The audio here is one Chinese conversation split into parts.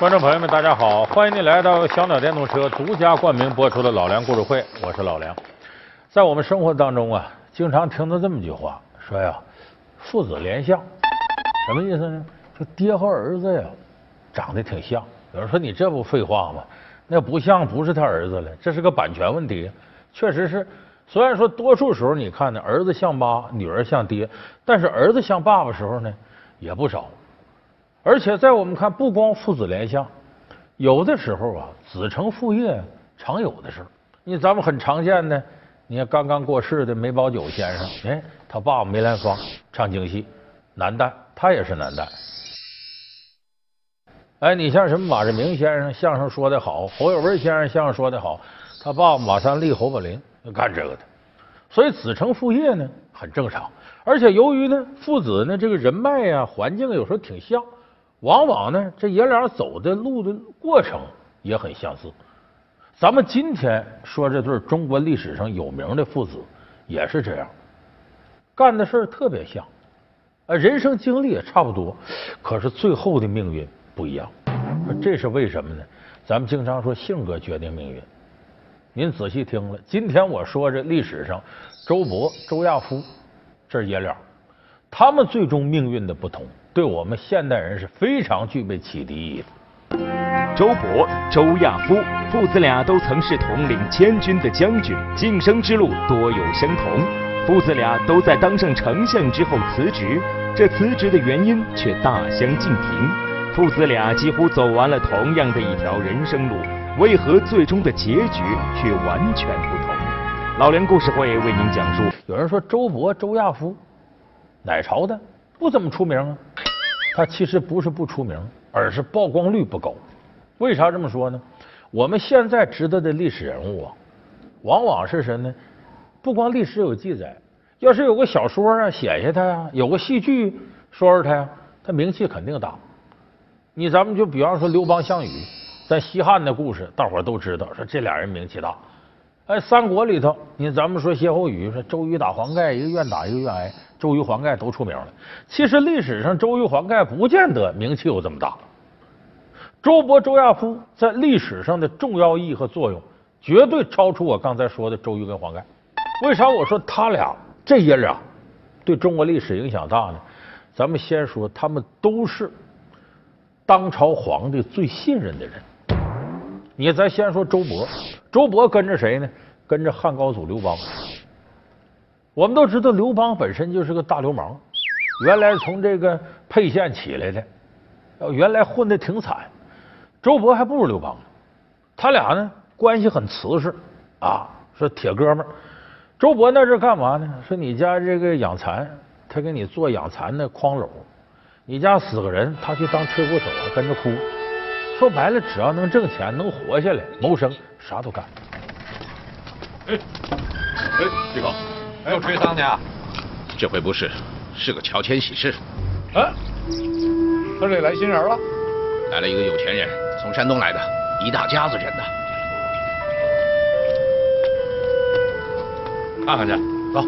观众朋友们，大家好，欢迎您来到小鸟电动车独家冠名播出的《老梁故事会》，我是老梁。在我们生活当中啊，经常听到这么一句话，说呀，父子连相，什么意思呢？就爹和儿子呀，长得挺像。有人说你这不废话吗？那不像不是他儿子了，这是个版权问题。确实是，虽然说多数时候你看呢，儿子像妈，女儿像爹，但是儿子像爸爸时候呢，也不少。而且在我们看，不光父子连相，有的时候啊，子承父业常有的事。你咱们很常见的，你看刚刚过世的梅葆玖先生，哎，他爸爸梅兰芳唱京戏，男旦，他也是男旦。哎，你像什么马志明先生相声说的好，侯有文先生相声说的好，他爸爸马三立、侯宝林干这个的，所以子承父业呢很正常。而且由于呢父子呢这个人脉呀、环境有时候挺像。往往呢，这爷俩走的路的过程也很相似。咱们今天说这对中国历史上有名的父子也是这样，干的事儿特别像，啊，人生经历也差不多，可是最后的命运不一样。这是为什么呢？咱们经常说性格决定命运。您仔细听了，今天我说这历史上周勃、周亚夫这爷俩，他们最终命运的不同。对我们现代人是非常具备启迪意义的。周勃、周亚夫父子俩都曾是统领千军的将军，晋升之路多有相同。父子俩都在当上丞相之后辞职，这辞职的原因却大相径庭。父子俩几乎走完了同样的一条人生路，为何最终的结局却完全不同？老梁故事会为您讲述。有人说周勃、周亚夫哪朝的？不怎么出名啊。他其实不是不出名，而是曝光率不高。为啥这么说呢？我们现在知道的历史人物啊，往往是什么呢？不光历史有记载，要是有个小说啊写下他呀，有个戏剧说说他呀，他名气肯定大。你咱们就比方说刘邦、项羽，在西汉的故事，大伙都知道，说这俩人名气大。哎，三国里头，你咱们说歇后语，说周瑜打黄盖，一个愿打一个愿挨，周瑜黄盖都出名了。其实历史上周瑜黄盖不见得名气有这么大。周勃、周亚夫在历史上的重要意义和作用，绝对超出我刚才说的周瑜跟黄盖。为啥我说他俩这爷俩对中国历史影响大呢？咱们先说，他们都是当朝皇帝最信任的人。你咱先说周勃，周勃跟着谁呢？跟着汉高祖刘邦。我们都知道刘邦本身就是个大流氓，原来从这个沛县起来的，原来混的挺惨。周勃还不如刘邦呢，他俩呢关系很瓷实啊，说铁哥们儿。周勃那是干嘛呢？说你家这个养蚕，他给你做养蚕的筐篓；你家死个人，他去当吹鼓手，跟着哭。说白了，只要能挣钱，能活下来，谋生，啥都干。哎，哎，李刚，又吹丧去啊？这回不是，是个乔迁喜事。啊，村里来新人了？来了一个有钱人，从山东来的，一大家子人呢。看看去，走。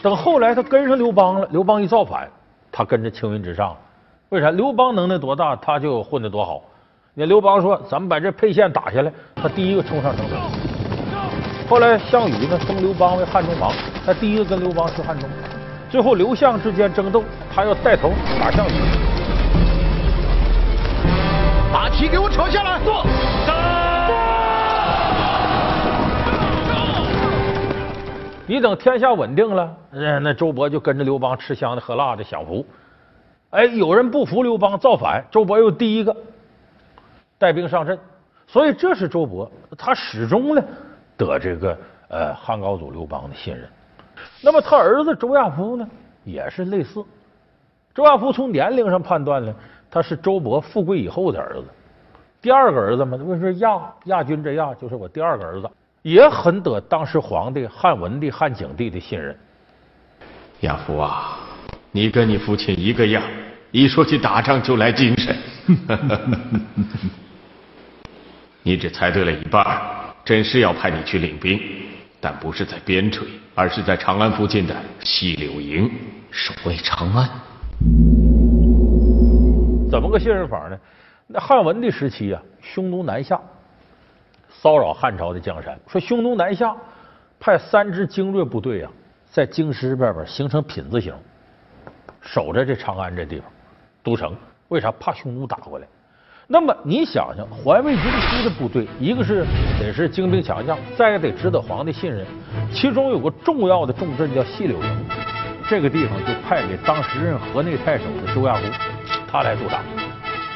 等后来他跟上刘邦了，刘邦一造反，他跟着青云直上。为啥刘邦能耐多大，他就混得多好？那刘邦说：“咱们把这沛县打下来。”他第一个冲上城头。后来项羽呢封刘邦为汉中王，他第一个跟刘邦去汉中。最后刘项之间争斗，他要带头打项羽。把旗给我扯下来！坐。你等天下稳定了，那周勃就跟着刘邦吃香的喝辣的享福。哎，有人不服刘邦造反，周勃又第一个带兵上阵，所以这是周勃，他始终呢得这个呃汉高祖刘邦的信任。那么他儿子周亚夫呢，也是类似。周亚夫从年龄上判断呢，他是周勃富贵以后的儿子，第二个儿子嘛，为说亚亚军这亚就是我第二个儿子，也很得当时皇帝汉文帝、汉景帝的信任。亚夫啊。你跟你父亲一个样，一说起打仗就来精神。你只猜对了一半，真是要派你去领兵，但不是在边陲，而是在长安附近的西柳营守卫长安。怎么个信任法呢？那汉文帝时期啊，匈奴南下，骚扰汉朝的江山。说匈奴南下，派三支精锐部队啊，在京师外边形成品字形，守着这长安这地方都城。为啥？怕匈奴打过来。那么你想想，环卫军出的部队，一个是得是精兵强将，再一个得值得皇帝信任。其中有个重要的重镇叫细柳营，这个地方就派给当时任河内太守的周亚夫，他来驻扎。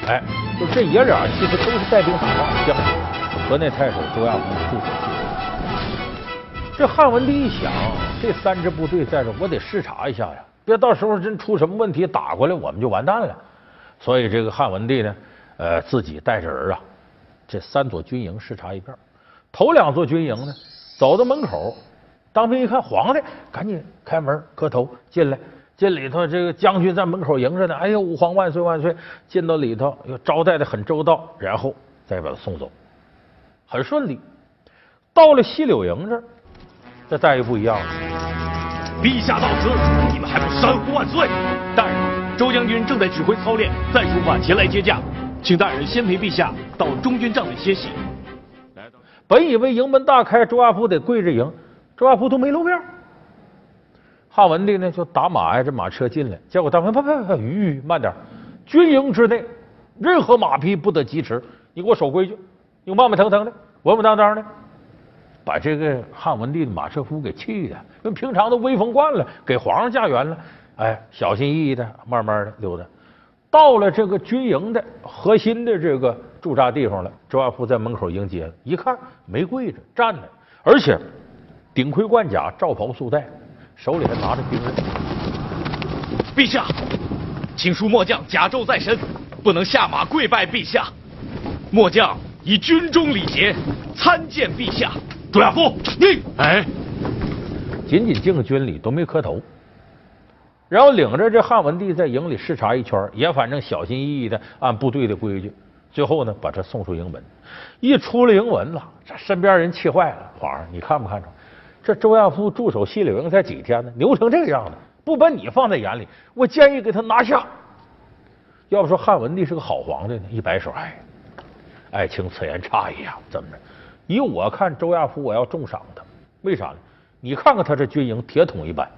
哎，就这爷俩其实都是带兵打仗的将军。河内太守周亚夫驻守细柳。这汉文帝一想，这三支部队在这，我得视察一下呀，别到时候真出什么问题打过来，我们就完蛋了。所以这个汉文帝呢。呃，自己带着人啊，这三座军营视察一遍。头两座军营呢，走到门口，当兵一看，皇帝赶紧开门磕头进来。进里头，这个将军在门口迎着呢。哎呀，吾皇万岁万岁！进到里头，又招待的很周到，然后再把他送走，很顺利。到了西柳营这，这待遇不一样了。陛下到此，你们还不山呼万岁？大人，周将军正在指挥操练，暂出发前来接驾。请大人先陪陛下到中军帐内歇息。本以为营门大开，周亚夫得跪着迎，周亚夫都没露面。汉文帝呢就打马呀，这马车进来，结果大门啪啪啪，吁，慢点！军营之内，任何马匹不得疾驰，你给我守规矩，你慢慢腾腾的，稳稳当当的，把这个汉文帝的马车夫给气的，因为平常都威风惯了，给皇上驾辕了，哎，小心翼翼的，慢慢的溜达。到了这个军营的核心的这个驻扎地方了，周亚夫在门口迎接了，一看没跪着，站着，而且顶盔贯甲，罩袍束带，手里还拿着兵刃。陛下，请恕末将甲胄在身，不能下马跪拜陛下。末将以军中礼节参见陛下。周亚夫，你哎，仅仅敬个军礼，都没磕头。然后领着这汉文帝在营里视察一圈，也反正小心翼翼的按部队的规矩，最后呢把他送出营门。一出了营门了，这身边人气坏了。皇上，你看没看着？这周亚夫驻守西柳营才几天呢，牛成这个样子，不把你放在眼里，我建议给他拿下。要不说汉文帝是个好皇帝呢，一摆手，哎，爱卿此言差矣啊！怎么着？以我看，周亚夫我要重赏他，为啥呢？你看看他这军营，铁桶一般。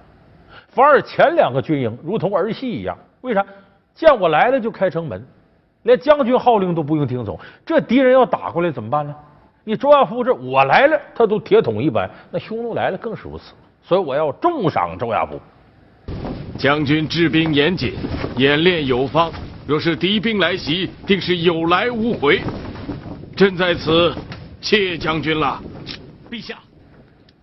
反而前两个军营如同儿戏一样，为啥？见我来了就开城门，连将军号令都不用听从。这敌人要打过来怎么办呢？你周亚夫这我来了，他都铁桶一般，那匈奴来了更是如此。所以我要重赏周亚夫。将军治兵严谨，演练有方，若是敌兵来袭，定是有来无回。朕在此，谢将军了。陛下，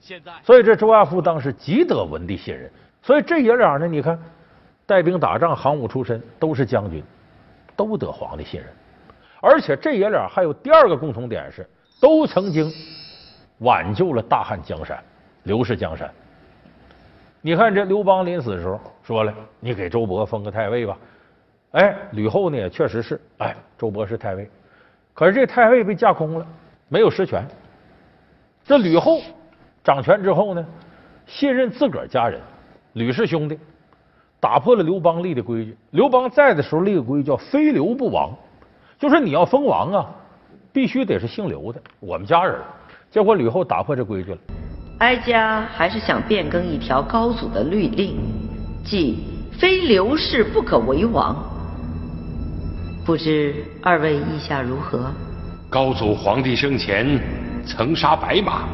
现在，所以这周亚夫当时极得文帝信任。所以这爷俩呢，你看带兵打仗、行伍出身，都是将军，都得皇帝信任。而且这爷俩还有第二个共同点是，都曾经挽救了大汉江山、刘氏江山。你看这刘邦临死的时候说了：“你给周勃封个太尉吧。”哎，吕后呢也确实是，哎，周勃是太尉。可是这太尉被架空了，没有实权。这吕后掌权之后呢，信任自个儿家人。吕氏兄弟打破了刘邦立的规矩。刘邦在的时候立个规矩叫“非刘不王”，就是你要封王啊，必须得是姓刘的，我们家人。结果吕后打破这规矩了。哀家还是想变更一条高祖的律令，即非刘氏不可为王。不知二位意下如何？高祖皇帝生前曾杀白马，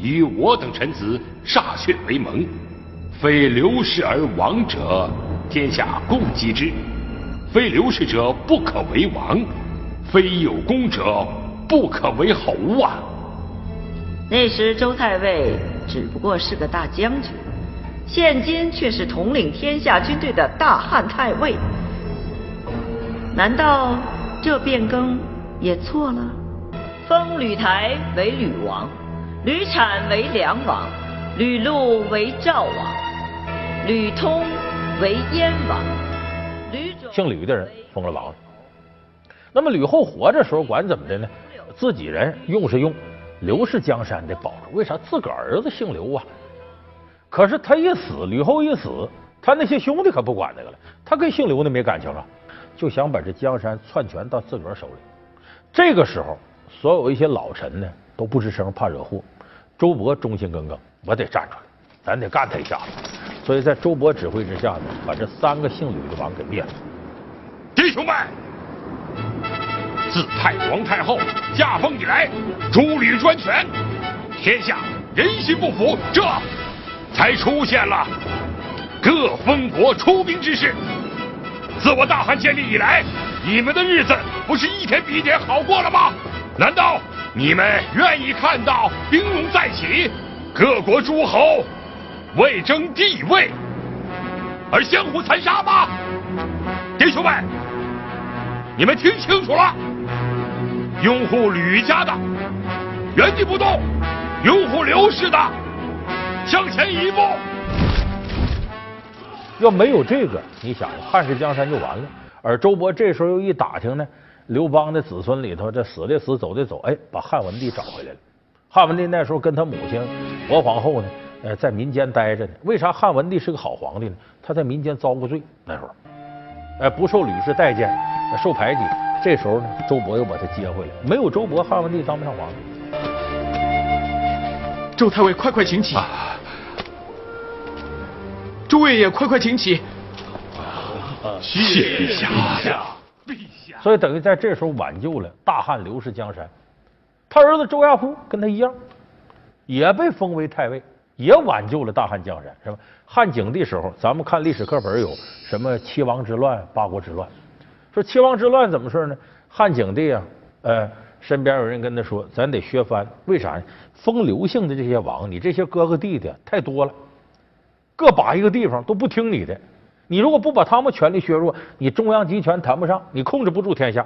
与我等臣子歃血为盟。非刘氏而王者，天下共击之；非刘氏者，不可为王；非有功者，不可为侯啊！那时周太尉只不过是个大将军，现今却是统领天下军队的大汉太尉，难道这变更也错了？封吕台为吕王，吕产为梁王，吕禄为赵王。吕通为燕王，吕姓吕的人封了王。那么吕后活着时候管怎么的呢？自己人用是用，刘氏江山得保住。为啥？自个儿子姓刘啊。可是他一死，吕后一死，他那些兄弟可不管那个了。他跟姓刘的没感情了。就想把这江山篡权到自个儿手里。这个时候，所有一些老臣呢都不吱声，怕惹祸。周勃忠心耿耿，我得站出来，咱得干他一下子。所以在周勃指挥之下呢，把这三个姓吕的王给灭了。弟兄们，自太皇太后驾崩以来，诸吕专权，天下人心不服，这才出现了各封国出兵之事。自我大汉建立以来，你们的日子不是一天比一天好过了吗？难道你们愿意看到兵戎再起，各国诸侯为争地位而相互残杀吗？弟兄们，你们听清楚了，拥护吕家的原地不动，拥护刘氏的向前一步。要没有这个，你想汉室江山就完了。而周勃这时候又一打听呢，刘邦的子孙里头，这死的死，走的走，哎，把汉文帝找回来了。汉文帝那时候跟他母亲薄皇后呢，呃，在民间待着呢。为啥汉文帝是个好皇帝呢？他在民间遭过罪，那时候，呃，不受吕氏待见，受排挤。这时候呢，周勃又把他接回来。没有周勃，汉文帝当不上皇帝。周太尉，快快请起。诸位也快快请起。谢陛下，陛下。所以等于在这时候挽救了大汉刘氏江山。他儿子周亚夫跟他一样，也被封为太尉，也挽救了大汉江山，是吧？汉景帝时候，咱们看历史课本有什么七王之乱、八国之乱。说七王之乱怎么事呢？汉景帝啊，呃，身边有人跟他说，咱得削藩，为啥？封刘姓的这些王，你这些哥哥弟弟太多了。各把一个地方都不听你的，你如果不把他们权力削弱，你中央集权谈不上，你控制不住天下。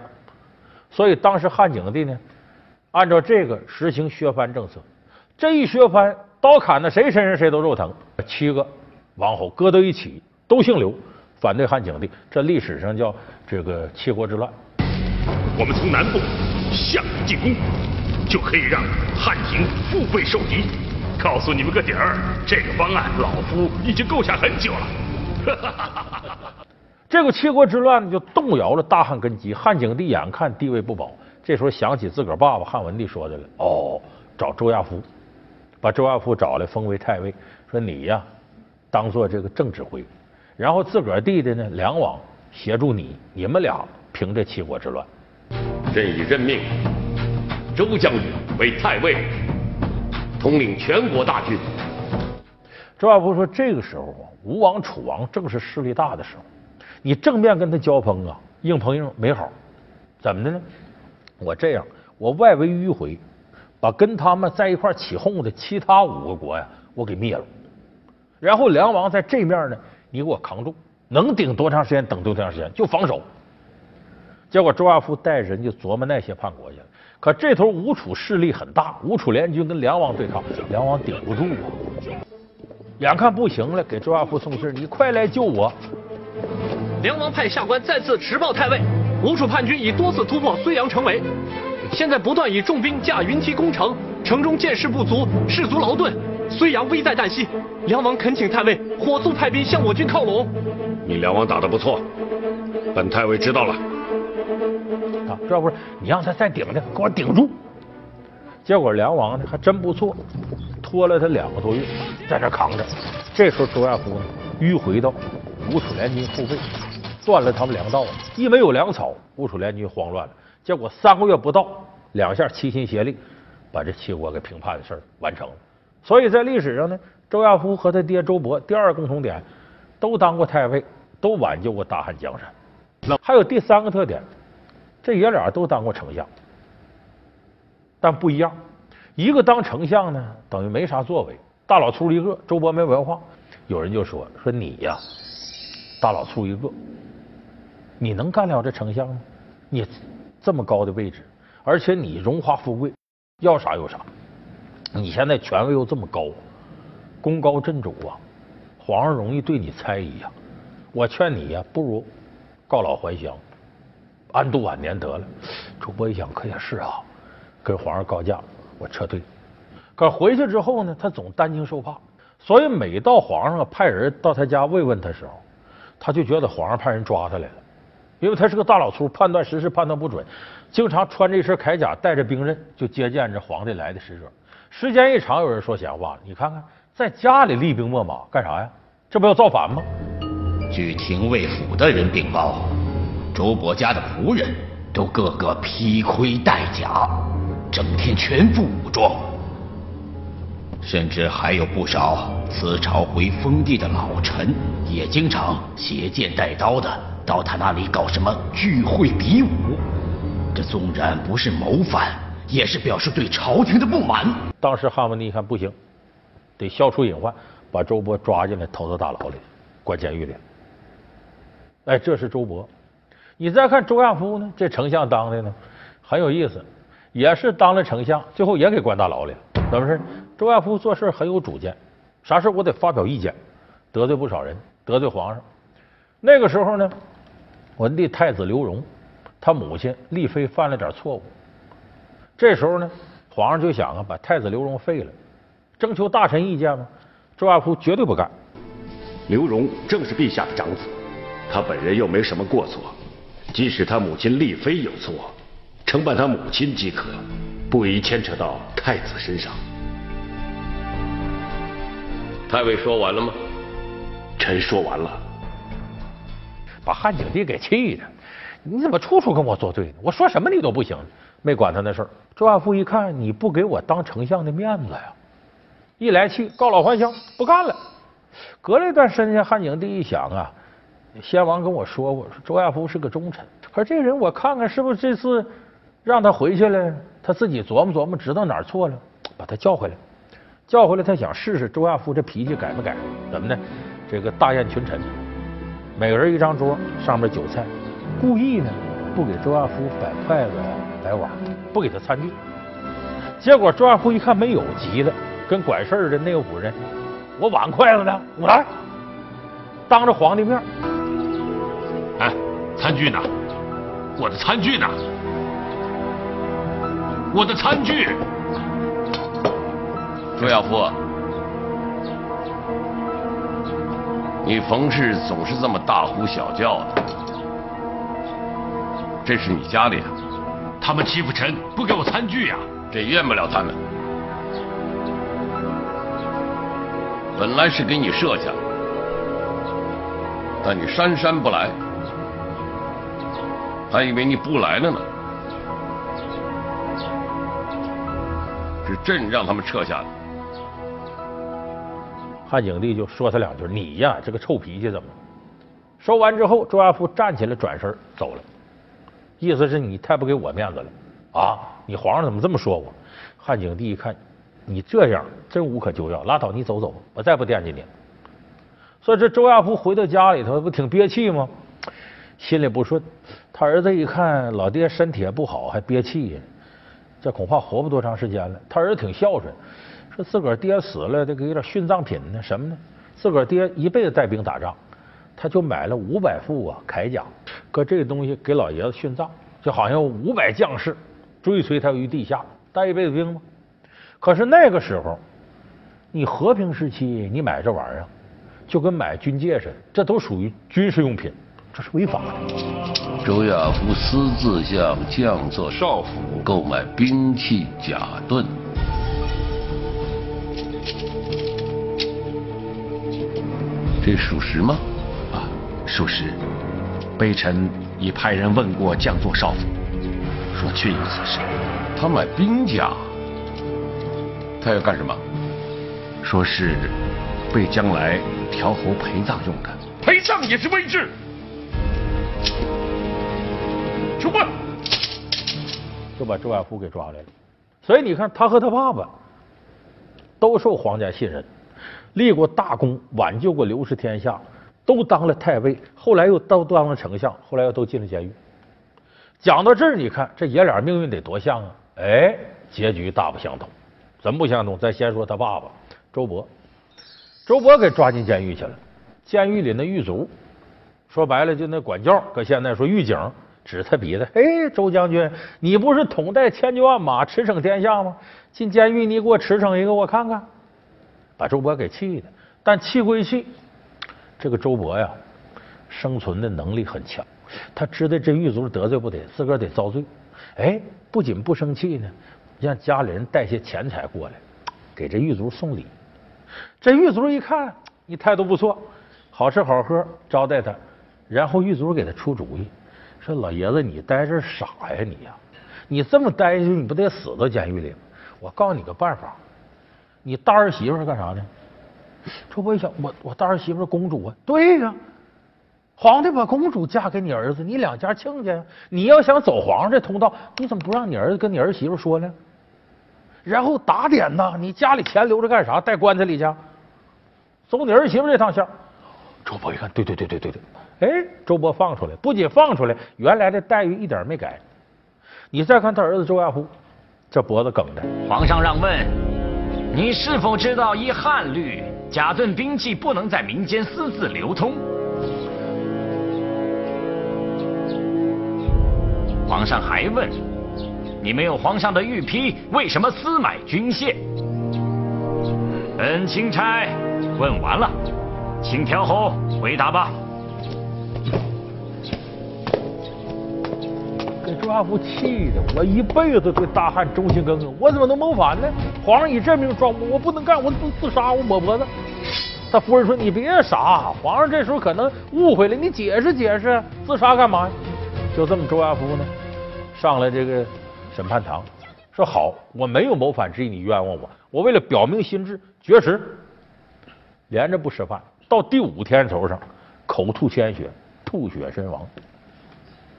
所以当时汉景帝呢，按照这个实行削藩政策。这一削藩，刀砍到谁身上谁都肉疼。七个王侯搁到一起，都姓刘，反对汉景帝，这历史上叫这个七国之乱。我们从南部向你进攻，就可以让汉廷腹背受敌。告诉你们个底儿，这个方案老夫已经构想很久了。这个七国之乱就动摇了大汉根基，汉景帝眼看地位不保，这时候想起自个儿爸爸汉文帝说的了，哦，找周亚夫，把周亚夫找来封为太尉，说你呀当做这个正指挥，然后自个儿弟弟呢梁王协助你，你们俩平这七国之乱。朕已任命周将军为太尉。统领全国大军。周亚夫说：“这个时候啊，吴王、楚王正是势力大的时候，你正面跟他交锋啊，硬碰硬没好。怎么的呢？我这样，我外围迂回，把跟他们在一块起哄的其他五个国呀，我给灭了。然后梁王在这面呢，你给我扛住，能顶多长时间？等多长时间？就防守。结果周亚夫带人就琢磨那些叛国去了。”可这头吴楚势力很大，吴楚联军跟梁王对抗，梁王顶不住啊！眼看不行了，给周亚夫送信你快来救我！梁王派下官再次持报太尉，吴楚叛军已多次突破睢阳城围，现在不断以重兵架云梯攻城，城中箭士不足，士卒劳顿，睢阳危在旦夕。梁王恳请太尉火速派兵向我军靠拢。你梁王打得不错，本太尉知道了。啊，这不是你让他再顶着，给我顶住。结果梁王呢还真不错，拖了他两个多月，在这扛着。这时候周亚夫呢迂回到吴楚联军后背，断了他们粮道。一没有粮草，吴楚联军慌乱了。结果三个月不到，两下齐心协力，把这齐国给平叛的事儿完成了。所以在历史上呢，周亚夫和他爹周勃第二共同点，都当过太尉，都挽救过大汉江山。那还有第三个特点。这爷俩都当过丞相，但不一样。一个当丞相呢，等于没啥作为，大老粗一个。周勃没文化，有人就说说你呀，大老粗一个，你能干了这丞相吗？你这么高的位置，而且你荣华富贵，要啥有啥。你现在权位又这么高，功高震主啊，皇上容易对你猜疑呀。我劝你呀，不如告老还乡。安度晚年得了。主播一想，可也是啊，跟皇上告假，我撤退。可回去之后呢，他总担惊受怕，所以每到皇上派人到他家慰问他时候，他就觉得皇上派人抓他来了。因为他是个大老粗，判断时事判断不准，经常穿着一身铠甲，带着兵刃就接见着皇帝来的使者。时间一长，有人说闲话了，你看看，在家里厉兵秣马干啥呀？这不要造反吗？据廷尉府的人禀报，周伯家的仆人都个个披盔戴甲，整天全副武装，甚至还有不少辞朝回封地的老臣，也经常携剑带刀的到他那里搞什么聚会比武。这纵然不是谋反，也是表示对朝廷的不满。当时汉文帝一看不行，得消除隐患，把周勃抓进来，投到大牢里，关监狱里。哎，这是周勃。你再看周亚夫呢？这丞相当的呢很有意思，也是当了丞相，最后也给关大牢里了。怎么回事？周亚夫做事很有主见，啥事我得发表意见，得罪不少人，得罪皇上。那个时候呢，文帝太子刘荣，他母亲丽妃犯了点错误。这时候呢，皇上就想啊，把太子刘荣废了，征求大臣意见吗？周亚夫绝对不干。刘荣正是陛下的长子，他本人又没什么过错。即使他母亲丽妃有错，惩办他母亲即可，不宜牵扯到太子身上。太尉说完了吗？臣说完了。把汉景帝给气的，你怎么处处跟我作对呢？我说什么你都不行，没管他那事儿。周亚夫一看你不给我当丞相的面子呀，一来气，告老还乡，不干了。隔了一段时间，汉景帝一想啊。先王跟我说过，说周亚夫是个忠臣。可是这人，我看看是不是这次让他回去了，他自己琢磨琢磨，知道哪儿错了，把他叫回来。叫回来，他想试试周亚夫这脾气改没改？怎么呢？这个大宴群臣，每个人一张桌，上面酒菜，故意呢不给周亚夫摆筷子、摆碗，不给他餐具。结果周亚夫一看没有，急了，跟管事儿的那个五人，我碗筷子呢？我来，当着皇帝面。哎，餐具呢？我的餐具呢？我的餐具！周亚夫，你冯氏总是这么大呼小叫的，这是你家里啊？他们欺负臣，不给我餐具呀？这怨不了他们。本来是给你设下，但你姗姗不来。还以为你不来了呢，是朕让他们撤下的。汉景帝就说他两句：“你呀，这个臭脾气怎么？”说完之后，周亚夫站起来，转身走了，意思是你太不给我面子了啊！你皇上怎么这么说我？汉景帝一看，你这样真无可救药，拉倒，你走走吧，我再不惦记你。所以这周亚夫回到家里头，不挺憋气吗？心里不顺，他儿子一看老爹身体也不好，还憋气，这恐怕活不多长时间了。他儿子挺孝顺，说自个儿爹死了，得给点殉葬品呢，什么呢？自个儿爹一辈子带兵打仗，他就买了五百副啊铠甲，搁这个东西给老爷子殉葬，就好像五百将士追随他于地下，带一辈子兵吗？可是那个时候，你和平时期你买这玩意儿，就跟买军械似的，这都属于军事用品。这是违法的。周亚夫私自向将作少府购买兵器甲盾，这属实吗？啊，属实。微臣已派人问过将作少府，说确有此事。他买兵甲，他要干什么？说是为将来调侯陪葬用的。陪葬也是威制。出关，就把周亚夫给抓来了。所以你看，他和他爸爸都受皇家信任，立过大功，挽救过刘氏天下，都当了太尉，后来又都当了丞相，后来又都进了监狱。讲到这儿，你看这爷俩命运得多像啊！哎，结局大不相同。怎么不相同？咱先说他爸爸周勃，周勃给抓进监狱去了。监狱里那狱卒。说白了，就那管教，搁现在说狱警指他鼻子，哎，周将军，你不是统带千军万马，驰骋天下吗？进监狱，你给我驰骋一个，我看看。把周勃给气的，但气归气，这个周勃呀，生存的能力很强，他知道这狱卒得罪不得，自个儿得遭罪。哎，不仅不生气呢，让家里人带些钱财过来，给这狱卒送礼。这狱卒一看你态度不错，好吃好喝招待他，然后狱卒给他出主意，说老爷子你待这傻呀你呀，你这么待下去你不得死到监狱里吗？我告诉你个办法，你大儿媳妇是干啥的？这我一想，我我大儿媳妇是公主啊，对呀。皇帝把公主嫁给你儿子，你两家亲家。你要想走皇上这通道，你怎么不让你儿子跟你儿媳妇说呢？然后打点呐，你家里钱留着干啥？带棺材里去，走你儿媳妇这趟线。周勃一看，对对对对对对，哎，周勃放出来，不仅放出来，原来的待遇一点没改。你再看他儿子周亚夫，这脖子梗的。皇上让问，你是否知道依汉律，甲盾兵器不能在民间私自流通？皇上还问：“你没有皇上的御批，为什么私买军械？”本钦差问完了，请条后回答吧。周亚夫气的，我一辈子对大汉忠心耿耿，我怎么能谋反呢？皇上以这名状我，我不能干，我自自杀，我抹脖子。他夫人说：“你别傻，皇上这时候可能误会了，你解释解释，自杀干嘛呀？”就这么，周亚夫呢，上了这个审判堂，说好，我没有谋反之意，你冤枉我，我为了表明心志，绝食，连着不吃饭，到第五天头上，口吐鲜血，吐血身亡。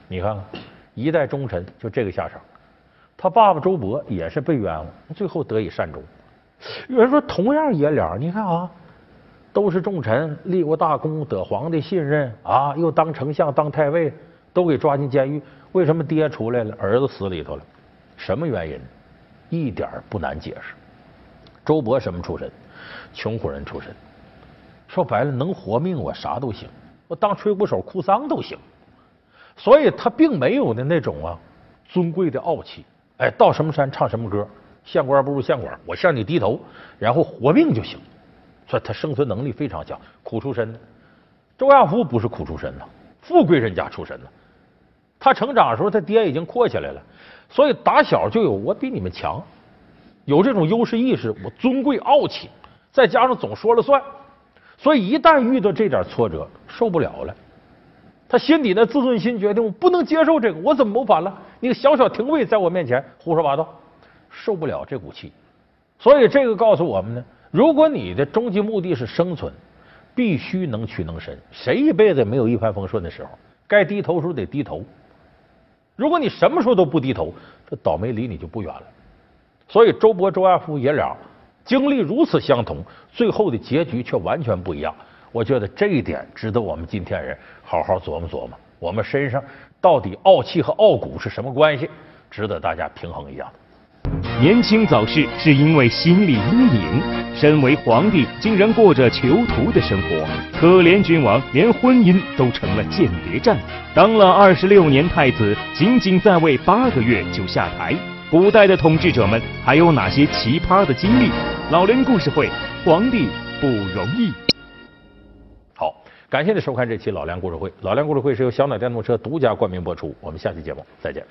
你看看，一代忠臣就这个下场。他爸爸周勃也是被冤枉，最后得以善终。有人说，同样爷俩，你看啊，都是重臣，立过大功，得皇帝信任啊，又当丞相，当太尉。都给抓进监狱，为什么爹出来了，儿子死里头了？什么原因？一点不难解释。周勃什么出身？穷苦人出身。说白了，能活命我啥都行，我当吹鼓手、哭丧都行。所以他并没有的那种啊尊贵的傲气。哎，到什么山唱什么歌，县官不如县官，我向你低头，然后活命就行。所以他生存能力非常强，苦出身的。周亚夫不是苦出身呐，富贵人家出身的。他成长的时候，他爹已经阔起来了，所以打小就有我比你们强，有这种优势意识，我尊贵傲气，再加上总说了算，所以一旦遇到这点挫折，受不了了，他心底的自尊心决定我不能接受这个，我怎么谋反了？你个小小廷尉在我面前胡说八道，受不了这股气，所以这个告诉我们呢，如果你的终极目的是生存，必须能屈能伸，谁一辈子没有一帆风顺的时候？该低头时候得低头。如果你什么时候都不低头，这倒霉离你就不远了。所以周勃、周亚夫爷俩经历如此相同，最后的结局却完全不一样。我觉得这一点值得我们今天人好好琢磨琢磨。我们身上到底傲气和傲骨是什么关系？值得大家平衡一下。年轻早逝是因为心理阴影，身为皇帝竟然过着囚徒的生活，可怜君王连婚姻都成了间谍战。当了二十六年太子，仅仅在位八个月就下台。古代的统治者们还有哪些奇葩的经历？老梁故事会，皇帝不容易。感谢您收看这期老梁故事会。老梁故事会是由小鸟电动车独家冠名播出，我们下期节目再见。